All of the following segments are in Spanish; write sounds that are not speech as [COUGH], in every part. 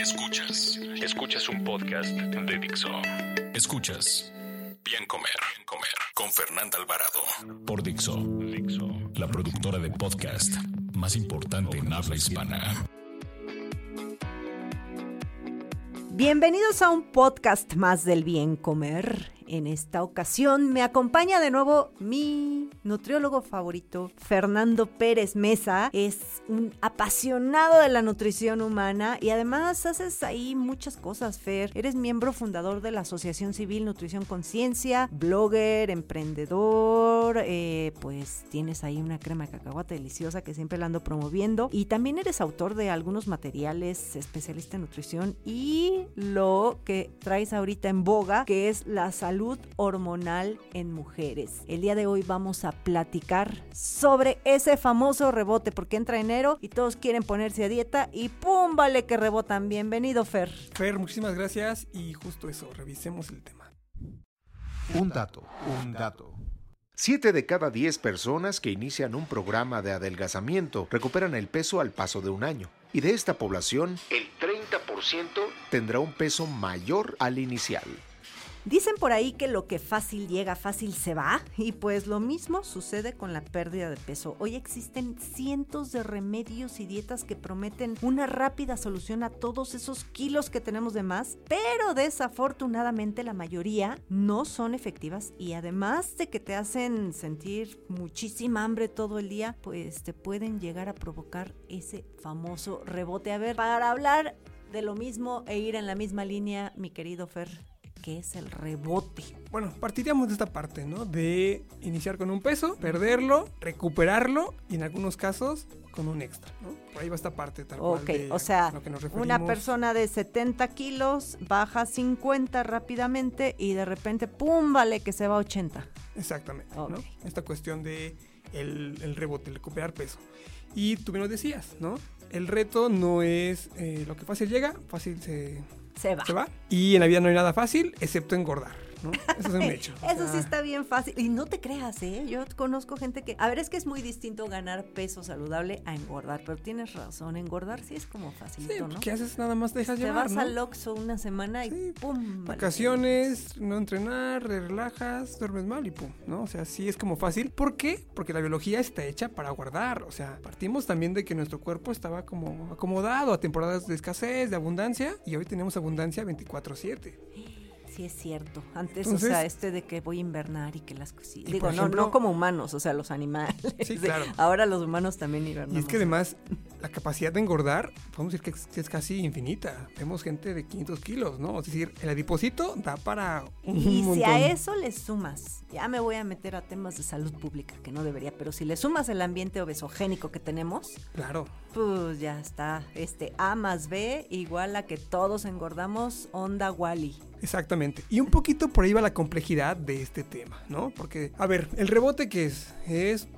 Escuchas, escuchas un podcast de Dixo. Escuchas. Bien Comer, Bien Comer. Con Fernanda Alvarado. Por Dixo, Dixo, la productora de podcast más importante en habla hispana. Bienvenidos a un podcast más del bien comer. En esta ocasión me acompaña de nuevo mi nutriólogo favorito, Fernando Pérez Mesa. Es un apasionado de la nutrición humana y además haces ahí muchas cosas, Fer. Eres miembro fundador de la Asociación Civil Nutrición Conciencia, blogger, emprendedor, eh, pues tienes ahí una crema de cacahuate deliciosa que siempre la ando promoviendo y también eres autor de algunos materiales, especialista en nutrición y lo que traes ahorita en boga, que es la salud hormonal en mujeres. El día de hoy vamos a platicar sobre ese famoso rebote, porque entra enero y todos quieren ponerse a dieta y ¡pum! Vale que rebotan. Bienvenido, Fer. Fer, muchísimas gracias y justo eso, revisemos el tema. Un dato, un dato. Siete de cada diez personas que inician un programa de adelgazamiento recuperan el peso al paso de un año. Y de esta población, el 30% tendrá un peso mayor al inicial. Dicen por ahí que lo que fácil llega, fácil se va, y pues lo mismo sucede con la pérdida de peso. Hoy existen cientos de remedios y dietas que prometen una rápida solución a todos esos kilos que tenemos de más, pero desafortunadamente la mayoría no son efectivas y además de que te hacen sentir muchísima hambre todo el día, pues te pueden llegar a provocar ese famoso rebote. A ver, para hablar de lo mismo e ir en la misma línea, mi querido Fer, que es el rebote. Bueno, partiríamos de esta parte, ¿no? De iniciar con un peso, perderlo, recuperarlo y en algunos casos con un extra, ¿no? Por ahí va esta parte tal Ok, cual de o sea, lo que nos una persona de 70 kilos baja 50 rápidamente y de repente, ¡pum! Vale que se va a 80. Exactamente. ¿no? Esta cuestión de el, el rebote, el recuperar peso. Y tú bien lo decías, ¿no? El reto no es eh, lo que fácil llega, fácil se, Se va. se va. Y en la vida no hay nada fácil, excepto engordar, ¿no? Eso es un hecho. Eso sí sea, está bien fácil. Y no te creas, ¿eh? Yo conozco gente que... A ver, es que es muy distinto ganar peso saludable a engordar. Pero tienes razón, engordar sí es como Sí, facilito, ¿no? ¿qué haces? Nada más dejas Te llevar, vas ¿no? al Oxxo una semana y Sí, ¡pum! vale. Vacaciones, no entrenar, te relajas, duermes mal y pum, ¿no? O sea, sí es como fácil. ¿Por qué? Porque la biología está hecha para guardar. O sea, partimos también de que nuestro cuerpo estaba como acomodado a temporadas de escasez, de abundancia, y hoy tenemos abundancia 24-7. Sí, es cierto. Antes, Entonces- o sea, este de que voy a invernar y que las cositas. Digo, no, no como humanos, o sea, los animales. Sí, claro. [LAUGHS] Ahora los humanos también invernamos. Y es que además, la capacidad de engordar, podemos decir que es, que es casi infinita. Vemos gente de 500 kilos, ¿no? Es decir, el adipocito da para un Y si a eso le sumas, ya me voy a meter a temas de salud pública, que no debería, pero si le sumas el ambiente obesogénico que tenemos, Claro. pues ya está. Este A más B igual a que todos engordamos, onda Wally. Exactamente. Y un poquito por ahí va la complejidad de este tema, ¿no? Porque, a ver, el rebote que es, es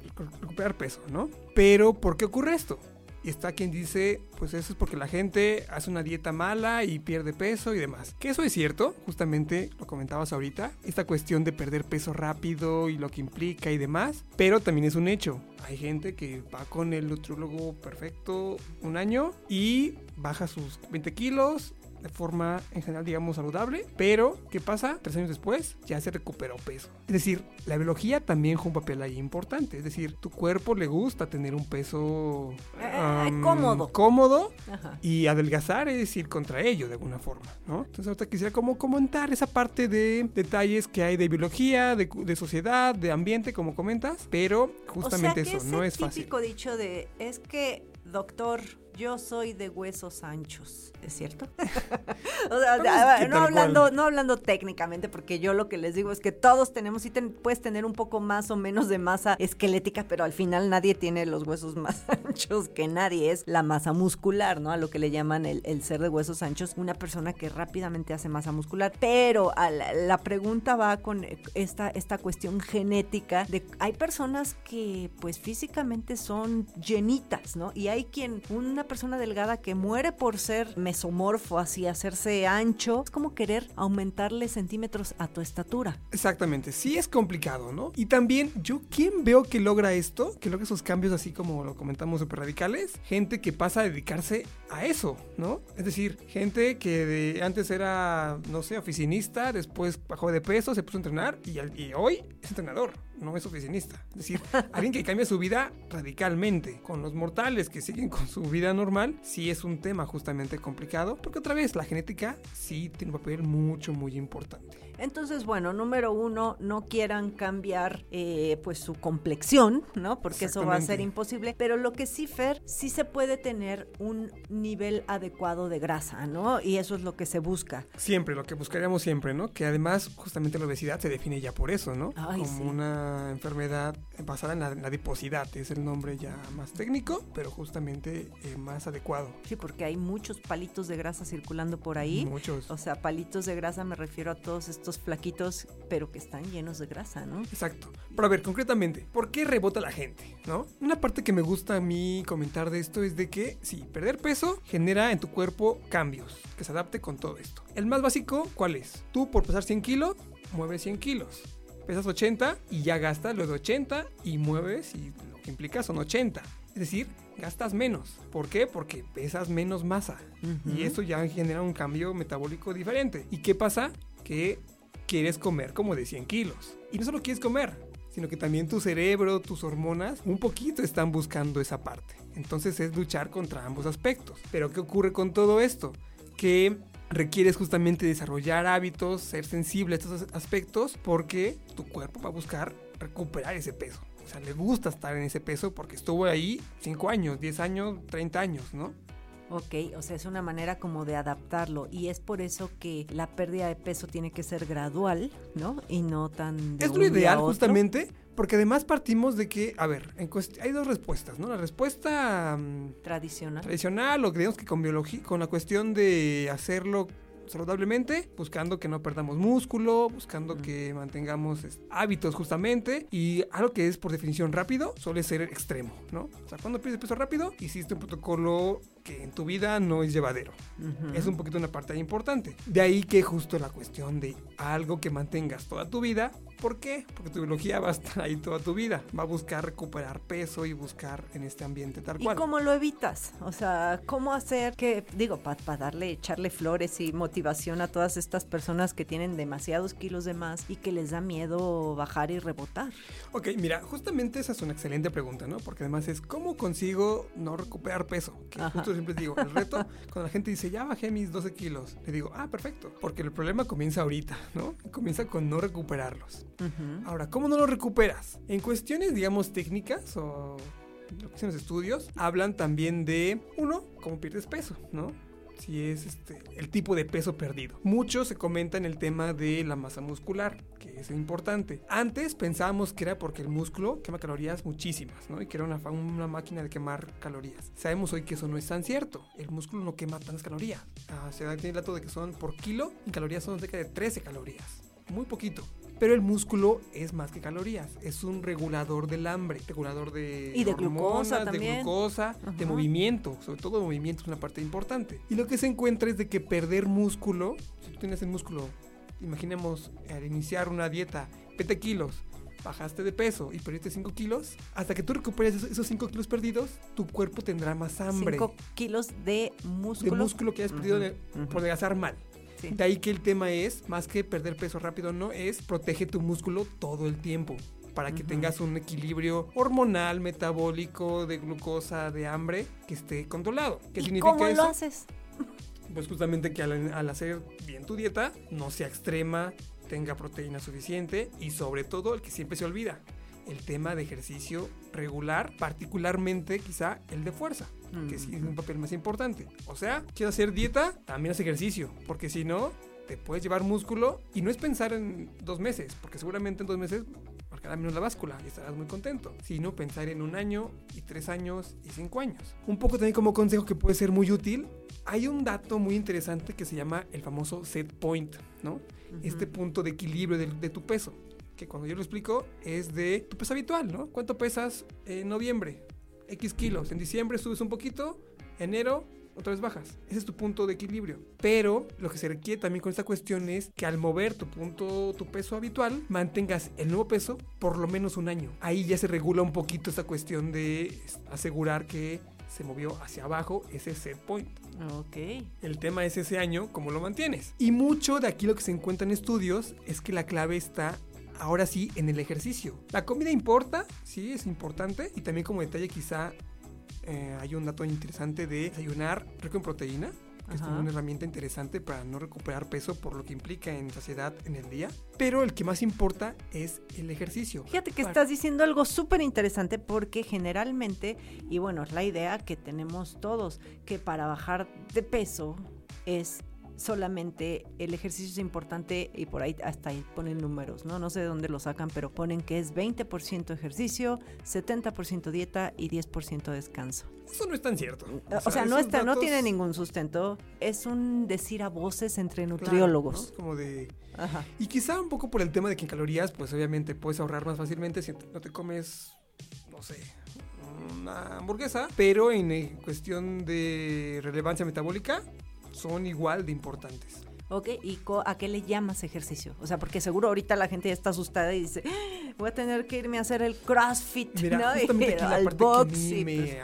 recuperar peso, ¿no? Pero, ¿por qué ocurre esto? Y está quien dice, pues eso es porque la gente hace una dieta mala y pierde peso y demás. Que eso es cierto, justamente lo comentabas ahorita, esta cuestión de perder peso rápido y lo que implica y demás, pero también es un hecho. Hay gente que va con el nutriólogo perfecto un año y baja sus 20 kilos de forma en general, digamos, saludable. Pero, ¿qué pasa? Tres años después ya se recuperó peso. Es decir, la biología también juega un papel ahí importante. Es decir, tu cuerpo le gusta tener un peso Eh, am, cómodo. cómodo Ajá. y adelgazar es ir contra ello de alguna forma, ¿no? Entonces ahorita quisiera como comentar esa parte de detalles que hay de biología, de, de sociedad, de ambiente, como comentas, pero justamente o sea, que eso, no es fácil. típico dicho de, es que, doctor, yo soy de huesos anchos, ¿es cierto? [LAUGHS] o sea, es que a ver, no hablando, cual. no hablando técnicamente, porque yo lo que les digo es que todos tenemos, sí ten- puedes tener un poco más o menos de masa esquelética, pero al final nadie tiene los huesos [LAUGHS] más anchos que nadie, es la masa muscular, ¿no? A lo que le llaman el, el ser de huesos anchos, una persona que rápidamente hace masa muscular, pero a la, la pregunta va con esta, esta cuestión genética de hay personas que pues físicamente son llenitas, ¿no? Y hay quien, una persona delgada que muere por ser mesomorfo, así hacerse ancho, es como querer aumentarle centímetros a tu estatura. Exactamente, sí es complicado, ¿no? Y también, yo, ¿quién veo que logra esto? Que logra esos cambios así como lo comentamos súper radicales. Gente que pasa a dedicarse a eso, ¿no? Es decir, gente que de- antes era, no sé, oficinista, después bajó de peso, se puso a entrenar y, y hoy es entrenador, no es oficinista. Es decir, [LAUGHS] alguien que cambia su vida radicalmente. Con los mortales que siguen con su vida normal, sí es un tema justamente complicado, porque otra vez la genética sí tiene un papel mucho, muy importante. Entonces, bueno, número uno, no quieran cambiar eh, pues su complexión, ¿no? Porque eso va a ser imposible. Pero lo que sí, Fer, sí se puede tener un nivel adecuado de grasa, ¿no? Y eso es lo que se busca. Siempre, lo que buscaríamos siempre, ¿no? Que además justamente la obesidad se define ya por eso, ¿no? Ay, Como sí. una enfermedad basada en la, en la adiposidad, es el nombre ya más técnico, pero justamente eh, más adecuado. Sí, porque hay muchos palitos de grasa circulando por ahí. Muchos. O sea, palitos de grasa me refiero a todos estos flaquitos, pero que están llenos de grasa, ¿no? Exacto. Pero a ver, concretamente, ¿por qué rebota la gente? ¿No? Una parte que me gusta a mí comentar de esto es de que, sí, perder peso genera en tu cuerpo cambios, que se adapte con todo esto. El más básico, ¿cuál es? Tú por pesar 100 kilos, mueves 100 kilos. Pesas 80 y ya gastas lo de 80 y mueves y lo que implica son 80. Es decir, gastas menos. ¿Por qué? Porque pesas menos masa. Y eso ya genera un cambio metabólico diferente. ¿Y qué pasa? Que quieres comer como de 100 kilos. Y no solo quieres comer, sino que también tu cerebro, tus hormonas, un poquito están buscando esa parte. Entonces es luchar contra ambos aspectos. Pero ¿qué ocurre con todo esto? Que requieres justamente desarrollar hábitos, ser sensible a estos aspectos, porque tu cuerpo va a buscar recuperar ese peso. O sea, le gusta estar en ese peso porque estuvo ahí 5 años, 10 años, 30 años, ¿no? Ok, o sea, es una manera como de adaptarlo y es por eso que la pérdida de peso tiene que ser gradual, ¿no? Y no tan... de Es lo ideal justamente porque además partimos de que, a ver, en hay dos respuestas, ¿no? La respuesta mm, Tradicional. tradicional o creemos que con biología, con la cuestión de hacerlo saludablemente, buscando que no perdamos músculo, buscando que mantengamos hábitos justamente y algo que es por definición rápido suele ser extremo, ¿no? O sea, cuando pierdes peso rápido, hiciste un protocolo que en tu vida no es llevadero. Es un poquito una parte importante. De ahí que justo la cuestión de algo que mantengas toda tu vida. ¿Por qué? Porque tu biología va a estar ahí toda tu vida. Va a buscar recuperar peso y buscar en este ambiente tal ¿Y cual. cómo lo evitas? O sea, ¿cómo hacer que, digo, para darle, echarle flores y motivación a todas estas personas que tienen demasiados kilos de más y que les da miedo bajar y rebotar? Ok, mira, justamente esa es una excelente pregunta, ¿no? Porque además es ¿cómo consigo no recuperar peso? Que Ajá. Justo siempre digo, el reto, cuando la gente dice, ya bajé mis 12 kilos, le digo, ah, perfecto. Porque el problema comienza ahorita, ¿no? Comienza con no recuperarlos. Ahora, ¿cómo no lo recuperas? En cuestiones, digamos, técnicas o lo que los estudios, hablan también de, uno, cómo pierdes peso, ¿no? Si es este, el tipo de peso perdido. Mucho se comenta en el tema de la masa muscular, que es importante. Antes pensábamos que era porque el músculo quema calorías muchísimas, ¿no? Y que era una, una máquina de quemar calorías. Sabemos hoy que eso no es tan cierto. El músculo no quema tantas calorías. Ah, se da el dato de que son por kilo, en calorías son cerca de 13 calorías. Muy poquito. Pero el músculo es más que calorías, es un regulador del hambre, regulador de Y de glucosa hormonas, de también. glucosa, de movimiento, sobre todo de movimiento es una parte importante. Y lo que se encuentra es de que perder músculo, si tú tienes el músculo, imaginemos al iniciar una dieta, 20 kilos, bajaste de peso y perdiste 5 kilos, hasta que tú recuperes esos- esos 5 kilos perdidos, tu cuerpo tendrá más hambre. Cinco kilos de de músculo. músculo que hayas perdido por adelgazar mal. Sí. De ahí que el tema es, más que perder peso rápido, no es protege tu músculo todo el tiempo. Para que tengas un equilibrio hormonal, metabólico, de glucosa, de hambre, que esté controlado. ¿Qué ¿Y significa cómo eso? lo haces? Pues justamente que al, al hacer bien tu dieta, no sea extrema, tenga proteína suficiente y sobre todo el que siempre se olvida, el tema de ejercicio regular, particularmente quizá el de fuerza, que sí es un papel más importante. O sea, quieres hacer dieta, también haz ejercicio, porque si no, te puedes llevar músculo y no es pensar en dos meses, porque seguramente en dos meses marcará menos la báscula y estarás muy contento, sino pensar en un año y tres años y cinco años. Un poco también como consejo que puede ser muy útil, hay un dato muy interesante que se llama el famoso set point, ¿no? Este punto de equilibrio de, de tu peso que cuando yo lo explico es de tu peso habitual, ¿no? ¿Cuánto pesas en noviembre? X kilos. En diciembre subes un poquito, enero otra vez bajas. Ese es tu punto de equilibrio. Pero lo que se requiere también con esta cuestión es que al mover tu punto, tu peso habitual, mantengas el nuevo peso por lo menos un año. Ahí ya se regula un poquito esta cuestión de asegurar que se movió hacia abajo ese set point. Ok. El tema es ese año, cómo lo mantienes. Y mucho de aquí lo que se encuentra en estudios es que la clave está ahora sí en el ejercicio. La comida importa, sí, es importante. Y también como detalle quizá eh, hay un dato interesante de desayunar rico en proteína. Que es como una herramienta interesante para no recuperar peso por lo que implica en saciedad en el día. Pero el que más importa es el ejercicio. Fíjate que Para- estás diciendo algo súper interesante porque generalmente, y bueno, es la idea que tenemos todos, que para bajar de peso es solamente el ejercicio es importante y por ahí hasta ahí ponen números, ¿no? No sé de dónde lo sacan, pero ponen que es 20% ejercicio, 70% dieta y 10% descanso. Eso no es tan cierto. O sea, no está, no tiene ningún sustento, es un decir a voces entre claro, nutriólogos. ¿no? Como de... Ajá. Y quizá un poco por el tema de que en calorías, pues obviamente puedes ahorrar más fácilmente si no te comes, no sé, una hamburguesa, pero en eh, cuestión de relevancia metabólica son igual de importantes. Ok, ¿y a qué le llamas ejercicio? O sea, porque seguro ahorita la gente ya está asustada y dice, "Ah, voy a tener que irme a hacer el CrossFit, Mira, ¿no? justamente [LAUGHS] aquí la parte que a mí me pues-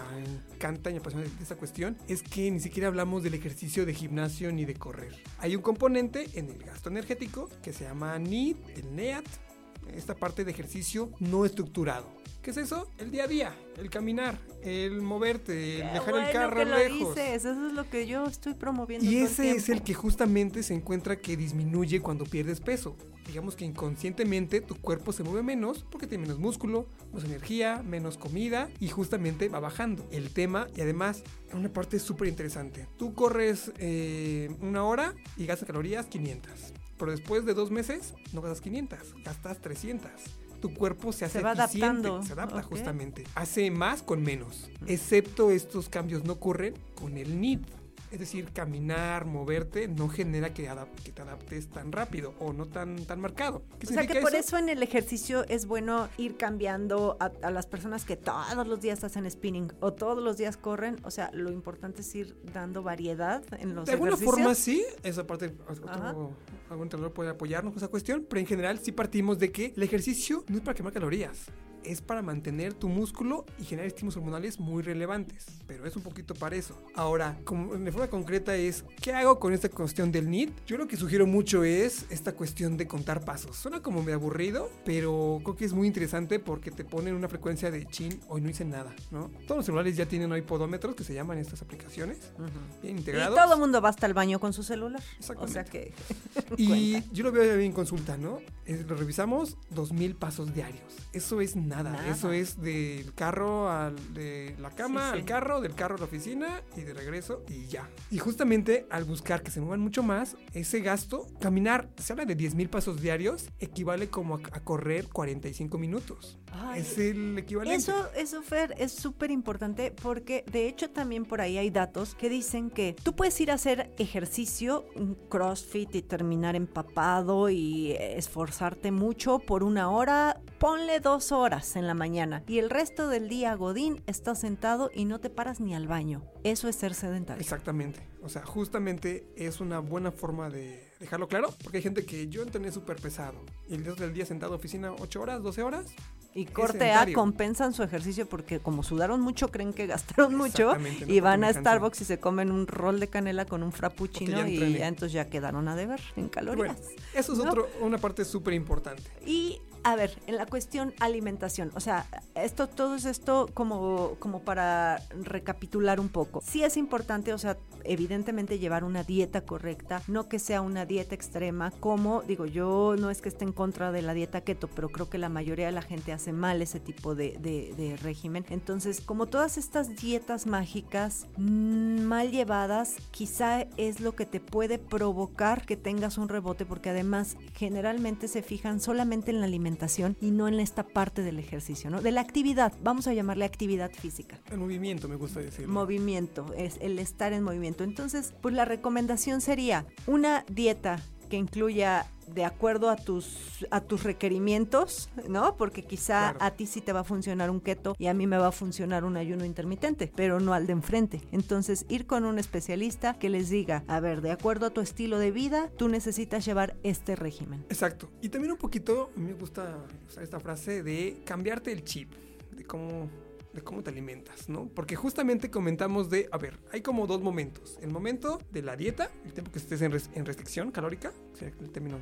encanta y me apasiona de esta cuestión es que ni siquiera hablamos del ejercicio de gimnasio ni de correr. Hay un componente en el gasto energético que se llama NEAT, el NEAT, esta parte de ejercicio no estructurado. ¿Qué es eso? El día a día, el caminar, el moverte, el Qué dejar bueno el carro que lo lejos. dices, eso es lo que yo estoy promoviendo. Y todo ese es el que justamente se encuentra que disminuye cuando pierdes peso. Digamos que inconscientemente tu cuerpo se mueve menos porque tiene menos músculo, menos energía, menos comida y justamente va bajando el tema. Y además, una parte súper interesante. Tú corres eh, una hora y gastas calorías 500. Pero después de dos meses no gastas 500, gastas 300. Tu cuerpo se hace va eficiente, adaptando. se adapta justamente. Hace más con menos. Excepto estos cambios no ocurren con el NID. Es decir, caminar, moverte, no genera que, te adaptes tan rápido o no tan, tan marcado. ¿Qué O sea que por eso en el ejercicio es bueno ir cambiando a, a las personas que todos los días hacen spinning o todos los días corren. O sea, lo importante es ir dando variedad en los De alguna ejercicios. forma sí, esa parte, otro, algún entrenador puede apoyarnos con esa cuestión, pero en general sí partimos de que el ejercicio no es para quemar calorías, es para mantener tu músculo y generar estímulos hormonales muy relevantes, pero es un poquito para eso. Ahora, como de forma concreta es, ¿qué hago con esta cuestión del NIT? Yo lo que sugiero mucho es esta cuestión de contar pasos. Suena como medio aburrido, pero creo que es muy interesante porque te ponen una frecuencia de chin, hoy no hice nada, ¿no? Todos los celulares ya tienen hoy podómetros que se llaman estas aplicaciones, bien Y integrados. todo el mundo va hasta el baño con su celular. O sea que. [LAUGHS] Y yo lo veo en consulta, ¿no? Es- lo revisamos, dos mil pasos diarios. Eso es nada. Nada. Eso es del carro al de la cama Sí, sí. al carro, del carro a la oficina y de regreso y ya. Y justamente al buscar que se muevan mucho más, ese gasto, caminar, se habla de 10 mil pasos diarios, equivale como a, a correr 45 minutos. Ay, es el equivalente. Eso, eso, Fer, es súper importante porque de hecho también por ahí hay datos que dicen que tú puedes ir a hacer ejercicio, un crossfit y terminar empapado y esforzarte mucho por una hora, ponle dos horas en la mañana y el resto del día, Godín, estás sentado y no te paras ni al baño. Eso es ser sedentario. Exactamente. O sea, justamente es una buena forma de dejarlo claro, porque hay gente que yo entrené súper pesado y el resto del día sentado en oficina 8 horas, 12 horas. Y corte A compensan su ejercicio porque como sudaron mucho, creen que gastaron mucho no y van a. Starbucks y se comen un rol de canela con un frappuccino ya y ya entonces ya quedaron a deber en calorías. Bueno, eso es ¿no? otro, una parte súper importante. Y a ver, en la cuestión alimentación, o sea, esto, todo es esto como, como para recapitular un poco. Sí es importante, o sea, evidentemente llevar una dieta correcta, no que sea una dieta extrema, como digo, yo no es que esté en contra de la dieta keto, pero creo que la mayoría de la gente hace mal ese tipo de, de régimen. Entonces, como todas estas dietas mágicas mm, mal llevadas, quizá es lo que te puede provocar que tengas un rebote, porque además generalmente se fijan solamente en la alimentación y no en esta parte del ejercicio, ¿no? De la actividad, vamos a llamarle actividad física. El movimiento, me gusta decir. Movimiento, es el estar en movimiento. Entonces, pues la recomendación sería una dieta que incluya de acuerdo a tus a tus requerimientos, ¿no? Porque quizá a ti sí te va a funcionar un keto y a mí me va a funcionar un ayuno intermitente, pero no al de enfrente. Entonces, ir con un especialista que les diga, a ver, de acuerdo a tu estilo de vida, tú necesitas llevar este régimen. Exacto. Y también un poquito, me gusta usar esta frase de cambiarte el chip, de cómo de cómo te alimentas, ¿no? Porque justamente comentamos de, a ver, hay como dos momentos. El momento de la dieta, el tiempo que estés en, restricción calórica, sea, el término...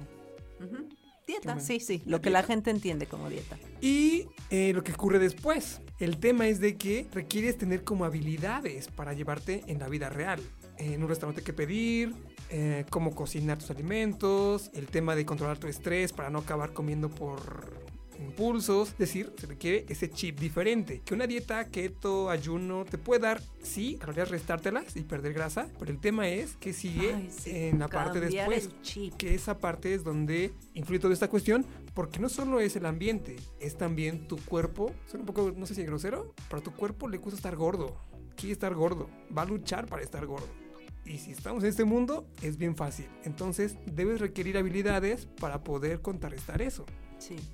Dieta, sí, sí, lo que la gente entiende como dieta. Y eh, lo que ocurre después. El tema es de que requieres tener como habilidades para llevarte en la vida real. En un restaurante que pedir, eh, cómo cocinar tus alimentos, el tema de controlar tu estrés para no acabar comiendo por impulsos, es decir, se requiere ese chip diferente. Que una dieta keto, ayuno, te puede dar, sí, calorías restártelas y perder grasa, pero el tema es que sigue en la parte después, que esa parte es donde influye toda esta cuestión, porque no solo es el ambiente, es también tu cuerpo, suena un poco, no sé si es grosero, pero a tu cuerpo le gusta estar gordo, quiere estar gordo, va a luchar para estar gordo. Y si estamos en este mundo, es bien fácil. Entonces, debes requerir habilidades para poder contrarrestar eso.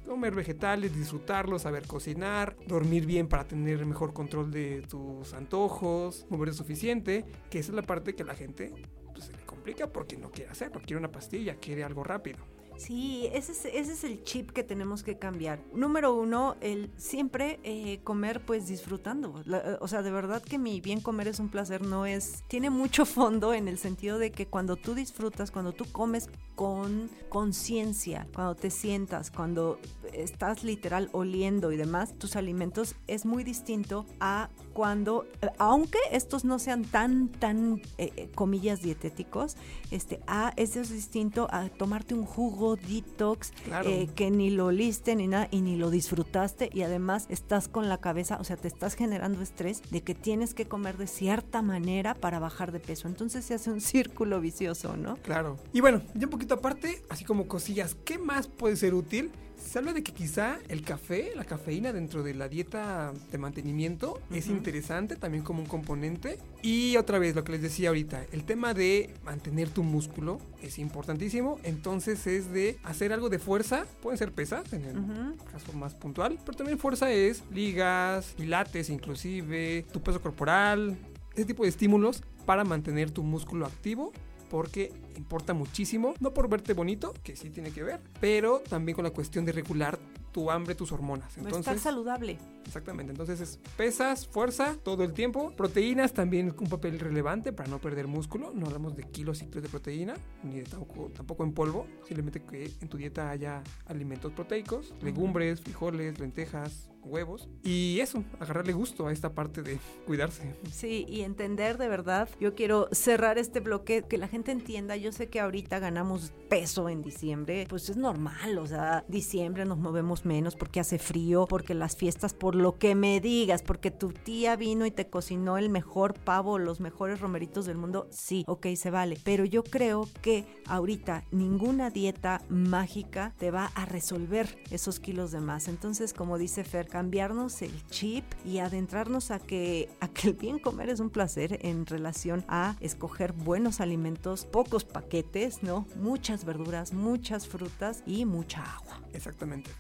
Comer vegetales, disfrutarlos, saber cocinar, dormir bien para tener mejor control de tus antojos, mover suficiente, que esa es la parte que la gente pues, se le complica porque no quiere hacerlo, quiere una pastilla, quiere algo rápido. Sí, ese es, ese es el chip que tenemos que cambiar. Número uno, el siempre eh, comer pues disfrutando. o sea, de verdad que mi bien comer es un placer, no es... Tiene mucho fondo en el sentido de que cuando tú disfrutas, cuando tú comes con conciencia, cuando te sientas, cuando estás literal oliendo y demás, tus alimentos es muy distinto a cuando, aunque estos no sean tan, tan, eh, eh, comillas, dietéticos, este, a, eso es distinto a tomarte un jugo detox eh, que ni lo oliste ni nada y ni lo disfrutaste y además estás con la cabeza, o sea, te estás generando estrés de que tienes que comer de cierta manera para bajar de peso. Entonces se hace un [LAUGHS] círculo vicioso, ¿no? Claro. Y bueno, ya un poquito aparte, así como cosillas, ¿qué más puede ser útil? Se habla de que quizá el café, la cafeína dentro de la dieta de mantenimiento es interesante también como un componente. Y otra vez lo que les decía ahorita, el tema de mantener tu músculo es importantísimo. Entonces es de hacer algo de fuerza, pueden ser pesas en el caso más puntual, pero también fuerza es ligas, pilates inclusive, tu peso corporal, ese tipo de estímulos para mantener tu músculo activo porque importa muchísimo, no por verte bonito, que sí tiene que ver, pero también con la cuestión de regular tu hambre, tus hormonas. Entonces, estar saludable. Exactamente, entonces es pesas, fuerza todo el tiempo, proteínas también un papel relevante para no perder músculo, no hablamos de kilos y kilos de proteína, ni tampoco, tampoco en polvo, simplemente que en tu dieta haya alimentos proteicos, legumbres, frijoles, lentejas, huevos. Y eso, agarrarle gusto a esta parte de cuidarse. Sí, y entender de verdad. Yo quiero cerrar este bloque, que la gente entienda. Yo sé que ahorita ganamos peso en diciembre, pues es normal, o sea, diciembre nos movemos menos porque hace frío, porque las fiestas, por lo que me digas, porque tu tía vino y te cocinó el mejor pavo, los mejores romeritos del mundo, sí, ok, se vale. Pero yo creo que ahorita ninguna dieta mágica te va a resolver esos kilos de más. Entonces, como dice Fer, cambiarnos el chip y adentrarnos a que, a que el bien comer es un placer en relación a escoger buenos alimentos, pocos paquetes, ¿no? Muchas verduras, muchas frutas y mucha agua. Exactamente.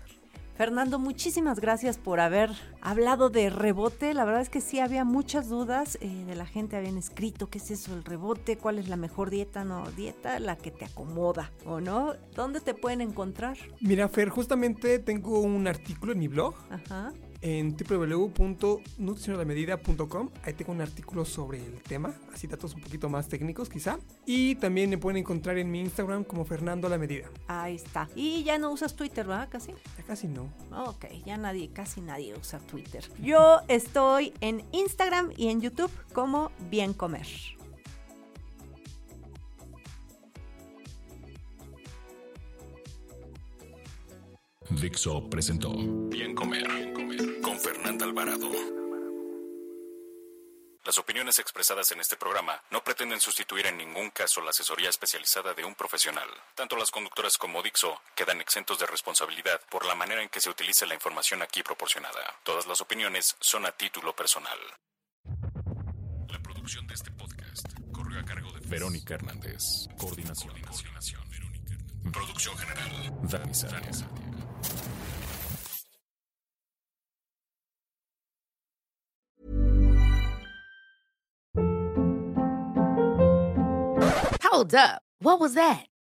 Fernando, muchísimas gracias por haber hablado de rebote. La verdad es que sí había muchas dudas eh, de la gente, habían escrito qué es eso el rebote, cuál es la mejor dieta, no dieta, la que te acomoda, ¿o no? ¿Dónde te pueden encontrar? Mira, Fer, justamente tengo un artículo en mi blog. En www.nutricionalamedida.com. Ahí tengo un artículo sobre el tema, así datos un poquito más técnicos quizá. Y también me pueden encontrar en mi Instagram como Fernando La Medida. Ahí está. Y ya no usas Twitter, ¿verdad? Casi. Ya casi no. Ok, ya nadie, casi nadie usa Twitter. Yo estoy en Instagram y en YouTube como Bien Comer. Dixo presentó Bien Comer, Bien Comer con Fernanda Alvarado. Las opiniones expresadas en este programa no pretenden sustituir en ningún caso la asesoría especializada de un profesional. Tanto las conductoras como Dixo quedan exentos de responsabilidad por la manera en que se utiliza la información aquí proporcionada. Todas las opiniones son a título personal. La producción de este podcast corrió a cargo de Verónica Hernández. Coordinación. Coordinación. Producción general. Dani. Hold up. What was that?